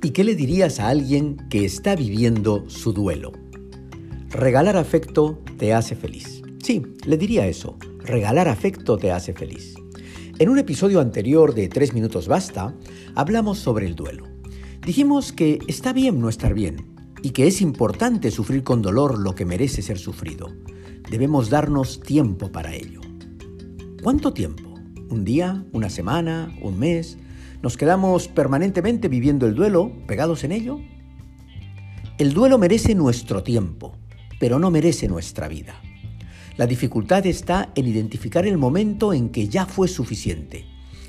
¿Y qué le dirías a alguien que está viviendo su duelo? Regalar afecto te hace feliz. Sí, le diría eso. Regalar afecto te hace feliz. En un episodio anterior de 3 minutos basta, hablamos sobre el duelo. Dijimos que está bien no estar bien y que es importante sufrir con dolor lo que merece ser sufrido. Debemos darnos tiempo para ello. ¿Cuánto tiempo? ¿Un día? ¿Una semana? ¿Un mes? ¿Nos quedamos permanentemente viviendo el duelo, pegados en ello? El duelo merece nuestro tiempo, pero no merece nuestra vida. La dificultad está en identificar el momento en que ya fue suficiente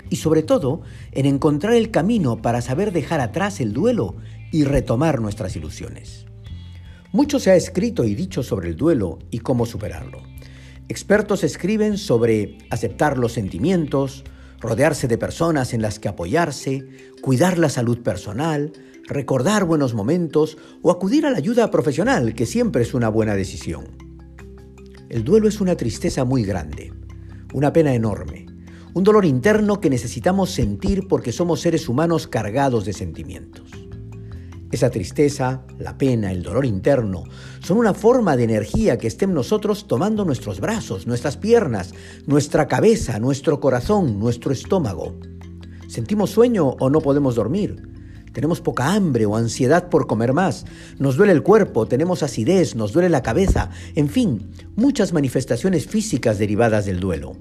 y sobre todo en encontrar el camino para saber dejar atrás el duelo y retomar nuestras ilusiones. Mucho se ha escrito y dicho sobre el duelo y cómo superarlo. Expertos escriben sobre aceptar los sentimientos, rodearse de personas en las que apoyarse, cuidar la salud personal, recordar buenos momentos o acudir a la ayuda profesional, que siempre es una buena decisión. El duelo es una tristeza muy grande, una pena enorme, un dolor interno que necesitamos sentir porque somos seres humanos cargados de sentimientos. Esa tristeza, la pena, el dolor interno, son una forma de energía que estén nosotros tomando nuestros brazos, nuestras piernas, nuestra cabeza, nuestro corazón, nuestro estómago. ¿Sentimos sueño o no podemos dormir? Tenemos poca hambre o ansiedad por comer más. Nos duele el cuerpo, tenemos acidez, nos duele la cabeza. En fin, muchas manifestaciones físicas derivadas del duelo.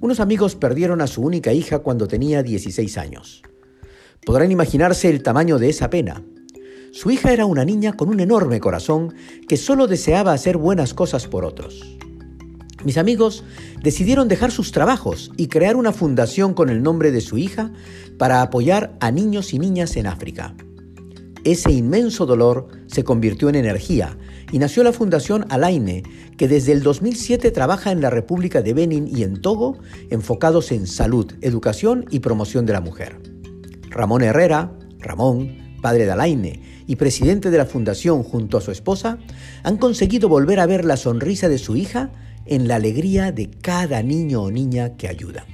Unos amigos perdieron a su única hija cuando tenía 16 años. Podrán imaginarse el tamaño de esa pena. Su hija era una niña con un enorme corazón que solo deseaba hacer buenas cosas por otros. Mis amigos decidieron dejar sus trabajos y crear una fundación con el nombre de su hija para apoyar a niños y niñas en África. Ese inmenso dolor se convirtió en energía y nació la Fundación Alaine, que desde el 2007 trabaja en la República de Benin y en Togo, enfocados en salud, educación y promoción de la mujer. Ramón Herrera, Ramón, padre de Alaine y presidente de la fundación junto a su esposa, han conseguido volver a ver la sonrisa de su hija en la alegría de cada niño o niña que ayudan.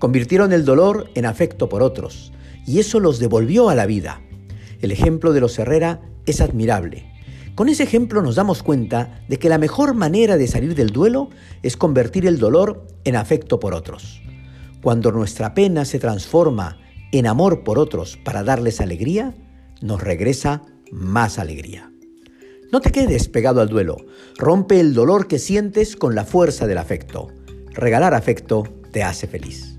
Convirtieron el dolor en afecto por otros y eso los devolvió a la vida. El ejemplo de los Herrera es admirable. Con ese ejemplo nos damos cuenta de que la mejor manera de salir del duelo es convertir el dolor en afecto por otros. Cuando nuestra pena se transforma en amor por otros para darles alegría, nos regresa más alegría. No te quedes pegado al duelo, rompe el dolor que sientes con la fuerza del afecto. Regalar afecto te hace feliz.